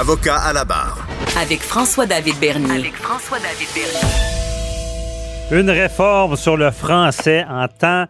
Avocat à la barre. Avec François-David Bernier. Avec François-David Bernier. Une réforme sur le français en temps,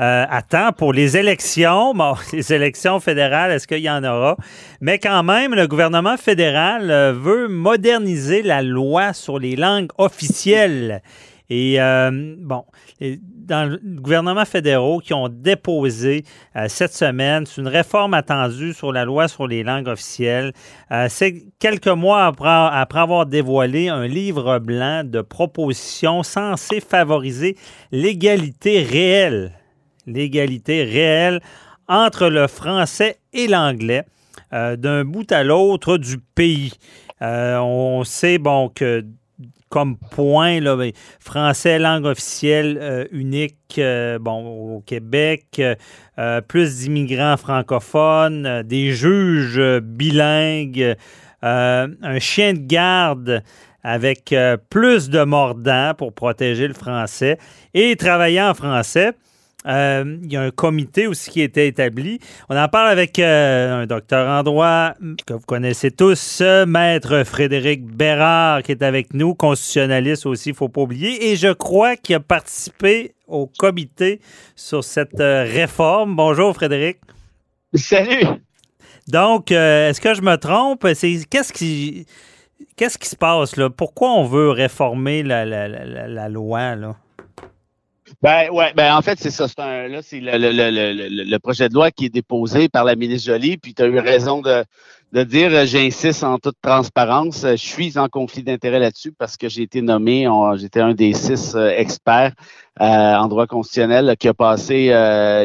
euh, à temps pour les élections. Bon, les élections fédérales, est-ce qu'il y en aura? Mais quand même, le gouvernement fédéral euh, veut moderniser la loi sur les langues officielles. Et euh, bon, dans le gouvernement fédéraux qui ont déposé euh, cette semaine, une réforme attendue sur la loi sur les langues officielles. Euh, c'est quelques mois après, après, avoir dévoilé un livre blanc de propositions censées favoriser l'égalité réelle, l'égalité réelle entre le français et l'anglais d'un bout à l'autre du pays. on sait bon que comme point, ben, français, langue officielle euh, unique euh, au Québec, euh, plus d'immigrants francophones, des juges bilingues, un chien de garde avec plus de mordants pour protéger le français et travailler en français. Euh, il y a un comité aussi qui a été établi. On en parle avec euh, un docteur en droit que vous connaissez tous, maître Frédéric Bérard, qui est avec nous, constitutionnaliste aussi, il ne faut pas oublier. Et je crois qu'il a participé au comité sur cette euh, réforme. Bonjour Frédéric. Salut. Donc, est-ce que je me trompe? qu'est-ce qui qu'est-ce qui se passe là? Pourquoi on veut réformer la, la loi là? Ben ouais, ben en fait, c'est ça. C'est un, là, c'est le, le, le, le, projet de loi qui est déposé par la ministre Jolie, puis tu as eu raison de, de dire, euh, j'insiste en toute transparence, euh, je suis en conflit d'intérêt là-dessus parce que j'ai été nommé, j'étais un des six euh, experts en droit constitutionnel qui a passé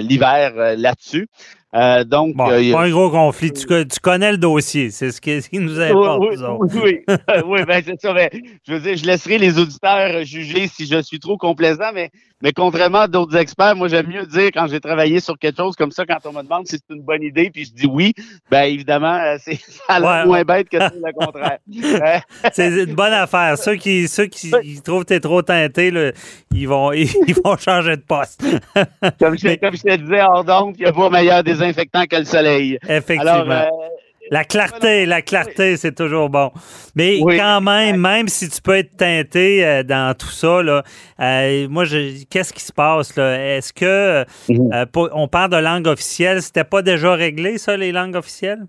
l'hiver là-dessus. Euh, donc, bon, euh, pas un gros conflit. Tu, tu, connais le dossier. C'est ce qui, nous importe. Oui, oui, oui, oui ben, c'est ça. Mais, je veux dire, je laisserai les auditeurs juger si je suis trop complaisant, mais, mais contrairement à d'autres experts, moi, j'aime mieux dire quand j'ai travaillé sur quelque chose comme ça, quand on me demande si c'est une bonne idée, puis je dis oui, ben évidemment, euh, c'est ça a l'air moins bête que le contraire. c'est une bonne affaire. Ceux qui, ceux qui trouvent que tu es trop teinté, là, ils, vont, ils, vont changer de poste. comme, je, comme je te disais, hors donc, il n'y a pas meilleur désinfectant que le soleil. Effectivement. Euh, la clarté, la clarté, c'est toujours bon. Mais quand même, même si tu peux être teinté euh, dans tout ça, là, euh, moi, qu'est-ce qui se passe Est-ce que mhm. on parle de langue officielle C'était pas déjà réglé ça, les langues officielles?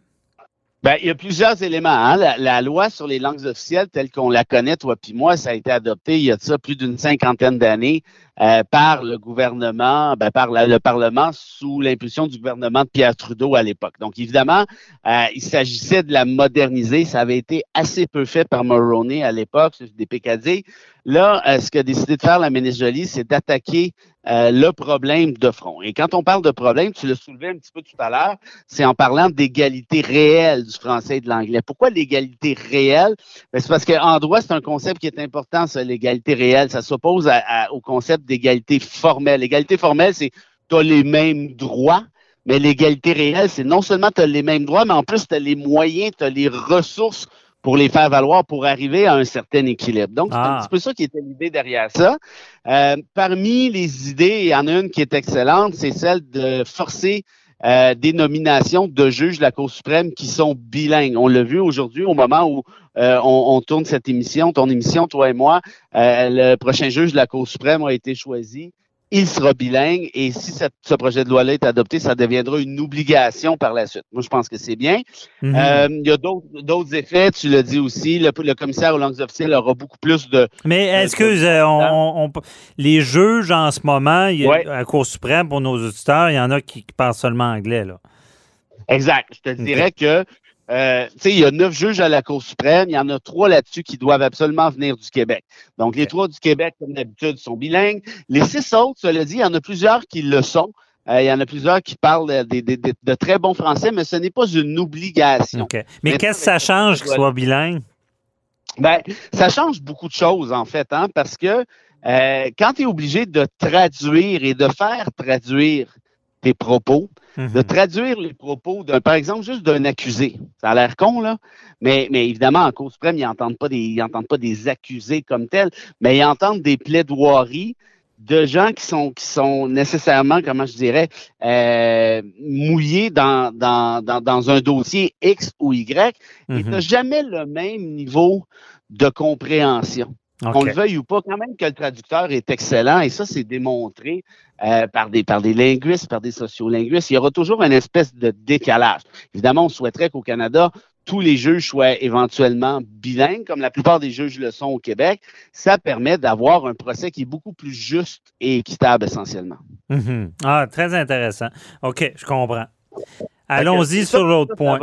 Ben, il y a plusieurs éléments. Hein. La, loi sur les langues officielles, telle qu'on la connaît, toi puis moi, ça a été adopté il y a de ça plus d'une cinquantaine d'années euh, par le gouvernement, ben, par le Parlement sous l'impulsion du gouvernement de Pierre Trudeau à l'époque. Donc, évidemment, euh, il s'agissait de la moderniser. Ça avait été assez peu fait par Mulroney à l'époque, des PKD. Là, euh, ce qu'a décidé de faire la ministre Jolie, c'est d'attaquer le problème de front. Et quand on parle de problème, tu l'as soulevé un petit peu tout à l'heure, c'est en parlant d'égalité réelle du français et de l'anglais. Pourquoi l'égalité réelle? Ben, c'est parce qu'en droit, c'est un concept qui est important, ça, l'égalité réelle. Ça s'oppose au concept d'égalité formelle. L'égalité formelle, c'est tu as les mêmes droits, mais l'égalité réelle, c'est non seulement tu as les mêmes droits, mais en plus tu as les moyens, tu as les ressources pour les faire valoir pour arriver à un certain équilibre. Donc, c'est un ah. petit peu ça qui était l'idée derrière ça. Euh, parmi les idées, il y en a une qui est excellente, c'est celle de forcer euh, des nominations de juges de la Cour suprême qui sont bilingues. On l'a vu aujourd'hui au moment où euh, on, on, tourne cette émission, ton émission, toi et moi. le prochain juge de la Cour suprême a été choisi il sera bilingue et si ce projet de loi-là est adopté, ça deviendra une obligation par la suite. Moi, je pense que c'est bien. Mhm. euh, il y a d'autres effets, tu l'as dit aussi. Le, commissaire aux langues officielles aura beaucoup plus de. Mais est-ce que euh, on, les juges en ce moment, il à la Cour suprême, pour nos auditeurs, il y en a qui, parlent seulement anglais, là? Exact. Je te dirais que euh, il y a neuf juges à la Cour suprême. Il y en a trois là-dessus qui doivent absolument venir du Québec. Donc, les trois du Québec, comme d'habitude, sont bilingues. Les six autres, cela dit, il y en a plusieurs qui le sont. Euh, il y en a plusieurs qui parlent de, très bons français, mais ce n'est pas une obligation. Mais, qu'est-ce que ça change qu'ils soient bilingues? Ben, ça change beaucoup de choses, en fait, hein, parce que euh, quand tu es obligé de traduire et de faire traduire tes propos, de mhm. traduire les propos, d'un, par exemple, juste d'un accusé. Ça a l'air con, là, mais, mais évidemment, en cause suprême, ils n'entendent pas, des, ils entendent pas des accusés comme tels, mais ils entendent des plaidoiries de gens qui sont qui sont nécessairement, comment je dirais, euh, mouillés dans, dans, dans, dans, un dossier X ou Y, et tu n'as jamais le même niveau de compréhension. On le veuille ou pas, quand même que le traducteur est excellent, et ça, c'est démontré euh, par, des, par des linguistes, par des sociolinguistes. Il y aura toujours une espèce de décalage. Évidemment, on souhaiterait qu'au Canada, tous les juges soient éventuellement bilingues, comme la plupart des juges le sont au Québec. Ça permet d'avoir un procès qui est beaucoup plus juste et équitable essentiellement. Mm-hmm. Ah, très intéressant. OK, je comprends. Allons-y sur l'autre point.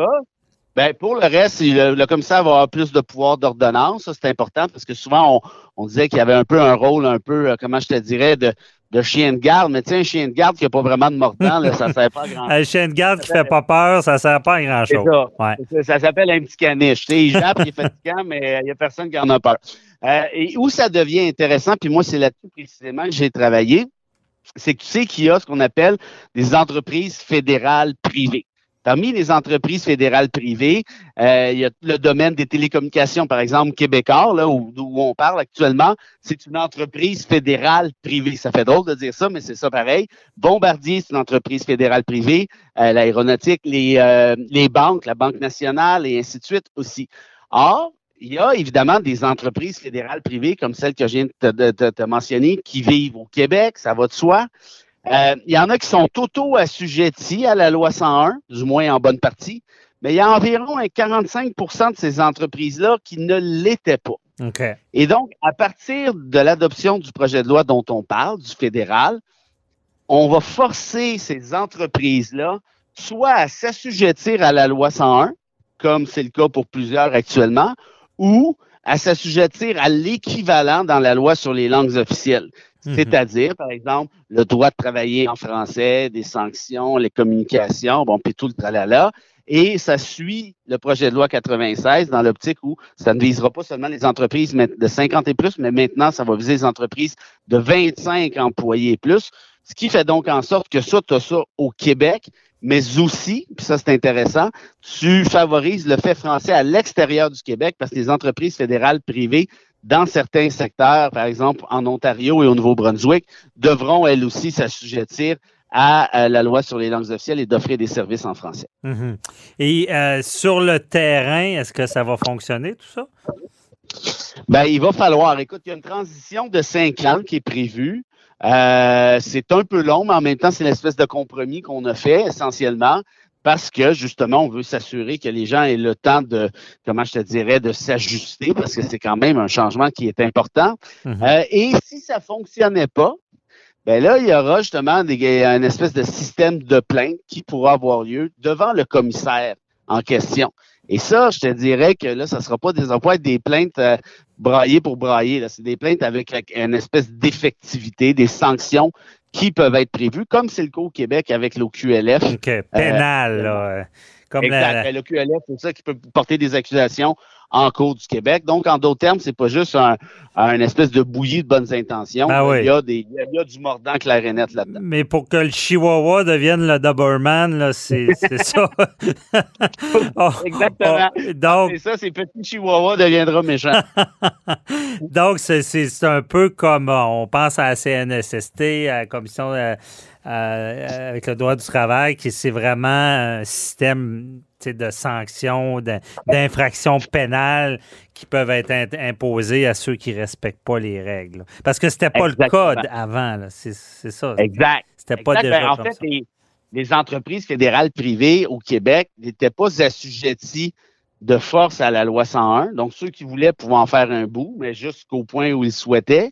Ben, pour le reste, le, commissaire va avoir plus de pouvoir d'ordonnance. Ça, c'est important parce que souvent, on, disait qu'il y avait un peu un rôle, un peu, euh, comment je te dirais, de, de chien de garde. Mais tu sais, un chien de garde qui n'a pas vraiment de mordant, ça ne sert pas à grand-chose. Un chien de garde qui ne fait pas peur, ça ne sert pas à grand-chose. Ça, ça s'appelle un petit caniche. Tu sais, il jappe, il est fatigant, mais il n'y a personne qui en a peur. Euh, et où ça devient intéressant, puis moi, c'est là-dessus précisément que j'ai travaillé, c'est que tu sais qu'il y a ce qu'on appelle des entreprises fédérales privées. Parmi les entreprises fédérales privées, euh, il y a le domaine des télécommunications, par exemple, Québécois, là, où, on parle actuellement. C'est une entreprise fédérale privée. Ça fait drôle de dire ça, mais c'est ça pareil. Bombardier, c'est une entreprise fédérale privée. Euh, l'aéronautique, les, euh, les banques, la Banque nationale et ainsi de suite aussi. Or, il y a évidemment des entreprises fédérales privées comme celle que je viens de te mentionner qui vivent au Québec, ça va de soi. Euh, il y en a qui sont auto-assujettis à la loi 101, du moins en bonne partie, mais il y a environ un 45% de ces entreprises-là qui ne l'étaient pas. Et donc, à partir de l'adoption du projet de loi dont on parle, du fédéral, on va forcer ces entreprises-là soit à s'assujettir à la loi 101, comme c'est le cas pour plusieurs actuellement, ou à s'assujettir à l'équivalent dans la loi sur les langues officielles. Mhm. C'est-à-dire, par exemple, le droit de travailler en français, des sanctions, les communications, bon, puis tout le tralala. Et ça suit le projet de loi 96 dans l'optique où ça ne visera pas seulement les entreprises de 50 et plus, mais maintenant, ça va viser les entreprises de 25 employés et plus. Ce qui fait donc en sorte que ça, tu as ça au Québec, mais aussi, puis ça c'est intéressant, tu favorises le fait français à l'extérieur du Québec parce que les entreprises fédérales privées dans certains secteurs, par exemple en Ontario et au Nouveau-Brunswick, devront elles aussi s'assujettir à, la loi sur les langues officielles et d'offrir des services en français. Mhm. Et euh, sur le terrain, est-ce que ça va fonctionner tout ça? Ben, il va falloir. Écoute, il y a une transition de cinq ans qui est prévue. Euh, c'est un peu long, mais en même temps, c'est l'espèce de compromis qu'on a fait essentiellement parce que justement, on veut s'assurer que les gens aient le temps de, comment je te dirais, de s'ajuster, parce que c'est quand même un changement qui est important. Mhm. Euh, et si ça fonctionnait pas, ben là, il y aura justement des, un espèce de système de plainte qui pourra avoir lieu devant le commissaire en question. Et ça, je te dirais que là, ça sera pas des, être des plaintes euh, braillées pour brailler. C'est des plaintes avec une espèce d'effectivité, des sanctions qui peuvent être prévus, comme c'est le cas au Québec avec l'OQLF. OK, pénal, là. Euh, comme exact. Ben, L'OQLF, c'est ça qui peut porter des accusations en cours du Québec. Donc, en d'autres termes, c'est pas juste un, espèce de bouillie de bonnes intentions. Ah il, y a des, il, y a du mordant clair et net là-dedans. Mais pour que le Chihuahua devienne le Doberman, c'est ça. Oh, Exactement. Oh, donc, c'est ça, c'est petit Chihuahua deviendra méchant. donc, c'est un peu comme euh, on pense à la CNSST, à la Commission euh, euh, avec le droit du travail, qui c'est vraiment un système de sanctions, d'infractions pénales qui peuvent être imposées à ceux qui ne respectent pas les règles. Parce que ce n'était pas le code avant. C'est ça. Exact. C'était pas déjà ben, En fait, Les, entreprises fédérales privées au Québec n'étaient pas assujetties de force à la loi 101. Donc, ceux qui voulaient pouvaient en faire un bout, mais jusqu'au point où ils souhaitaient.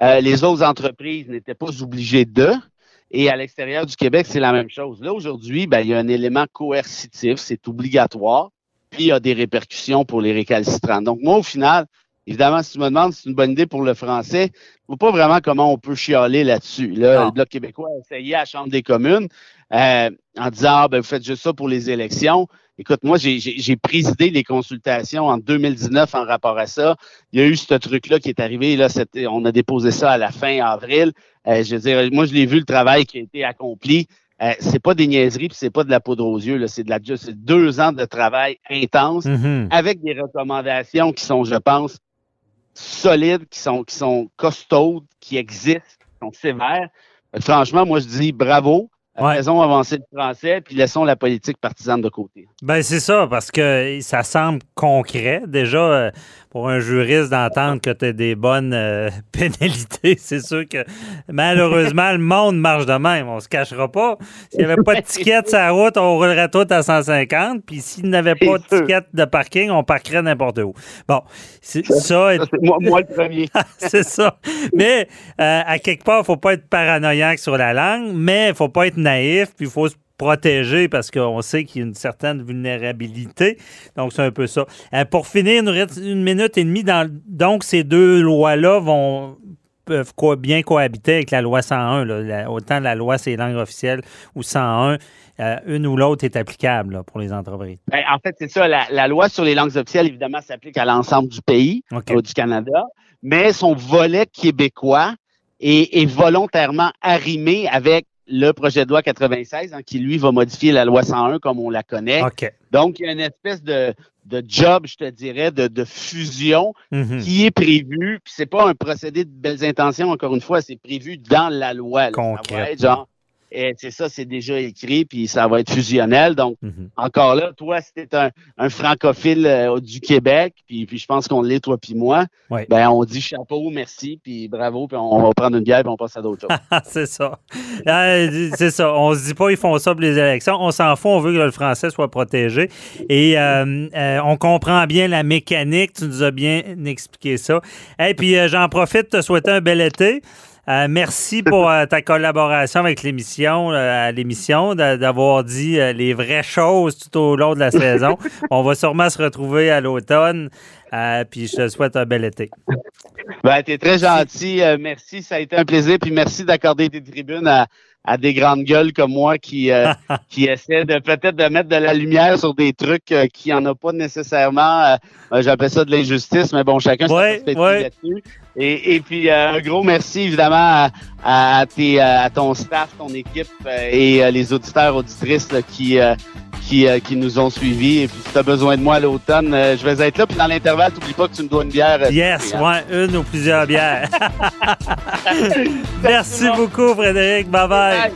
Euh, les autres entreprises n'étaient pas obligées de. Et à l'extérieur du Québec, c'est la même chose. Là, aujourd'hui, ben, il y a un élément coercitif, c'est obligatoire, puis il y a des répercussions pour les récalcitrants. Donc, moi, au final, évidemment, si tu me demandes si c'est une bonne idée pour le français, je ne vois pas vraiment comment on peut chialer là-dessus. Là, le Bloc québécois a essayé à la Chambre des communes euh, en disant ah, ben, vous faites juste ça pour les élections. Écoute, moi, j'ai présidé les consultations en 2019 en rapport à ça. Il y a eu ce truc-là qui est arrivé. Là, on a déposé ça à la fin avril. Euh, je veux dire, moi, je l'ai vu le travail qui a été accompli. Euh, c'est pas des niaiseries, puis c'est pas de la poudre aux yeux. C'est de la deux ans de travail intense mm-hmm. avec des recommandations qui sont, je pense, solides, qui sont, qui sont costaudes, qui existent sont sévères. Franchement, moi, je dis bravo. Ouais. Faisons avancer le français, puis laissons la politique partisane de côté. Ben c'est ça, parce que ça semble concret. Déjà, euh, pour un juriste d'entendre que tu as des bonnes euh, pénalités, c'est sûr que malheureusement, le monde marche de même. On se cachera pas. S'il n'y avait pas de ticket sur la route, on roulerait tout à 150. Puis s'il n'avait pas de ticket de parking, on parquerait n'importe où. Bon, c'est ça. C'est moi, moi, le premier. c'est ça. Mais euh, à quelque part, il ne faut pas être paranoïaque sur la langue, mais il ne faut pas être naïf, puis il faut se protéger parce qu'on sait qu'il y a une certaine vulnérabilité. Donc, c'est un peu ça. Euh, pour finir, nous reste une minute et demie. Dans, donc, ces deux lois-là vont peuvent co- bien cohabiter avec la loi 101. là. La- autant la loi, c'est langue officielle, ou 101, euh, une ou l'autre est applicable là, pour les entreprises. Ben, en fait, c'est ça. La, la loi sur les langues officielles, évidemment, s'applique à l'ensemble du pays, OK. euh, du Canada, mais son volet québécois est, est volontairement arrimé avec le projet de loi 96, hein, qui, lui, va modifier la loi 101 comme on la connaît. Donc, il y a une espèce de, de job, je te dirais, de, de fusion Mhm. qui est prévu. Puis c'est pas un procédé de belles intentions, encore une fois, c'est prévu dans la loi. là. Ça va être genre, et c'est ça, c'est déjà écrit, puis ça va être fusionnel. Donc, Mhm. encore là, toi, si t'es un, un francophile euh, du Québec, puis, puis je pense qu'on l'est, toi puis moi, Ouais. ben on dit chapeau, merci, puis bravo, puis on va prendre une bière, puis on passe à d'autres choses. C'est ça. Euh, c'est ça. On se dit pas ils font ça pour les élections. On s'en fout. On veut que le français soit protégé. Et euh, euh, on comprend bien la mécanique. Tu nous as bien expliqué ça. Et puis euh, j'en profite te souhaiter un bel été. Euh, merci pour euh, ta collaboration avec l'émission, euh, à l'émission, d'a- d'avoir dit euh, les vraies choses tout au long de la saison. On va sûrement se retrouver à l'automne. Puis je te souhaite un bel été. Ben, t'es très gentil, merci, ça a été un plaisir, puis merci d'accorder des tribunes à, à des grandes gueules comme moi qui, euh, qui essaient de peut-être de mettre de la lumière sur des trucs euh, qui en a pas nécessairement. euh, euh, J'appelle ça de l'injustice, mais bon, chacun Ouais, perspective ouais. là-dessus. Et, et puis euh, un gros merci évidemment à, à, tes, euh, à ton staff, ton équipe euh, et euh, les auditeurs, auditrices là, qui, euh, qui, euh, qui nous ont suivis. Et puis si tu as besoin de moi à l'automne, euh, je vais être là. Puis dans l'intervalle, t'oublie pas que tu me dois une bière. euh, Yes, hein. ouais, une ou plusieurs bières. Merci beaucoup, Frédéric. Bye bye. Bye.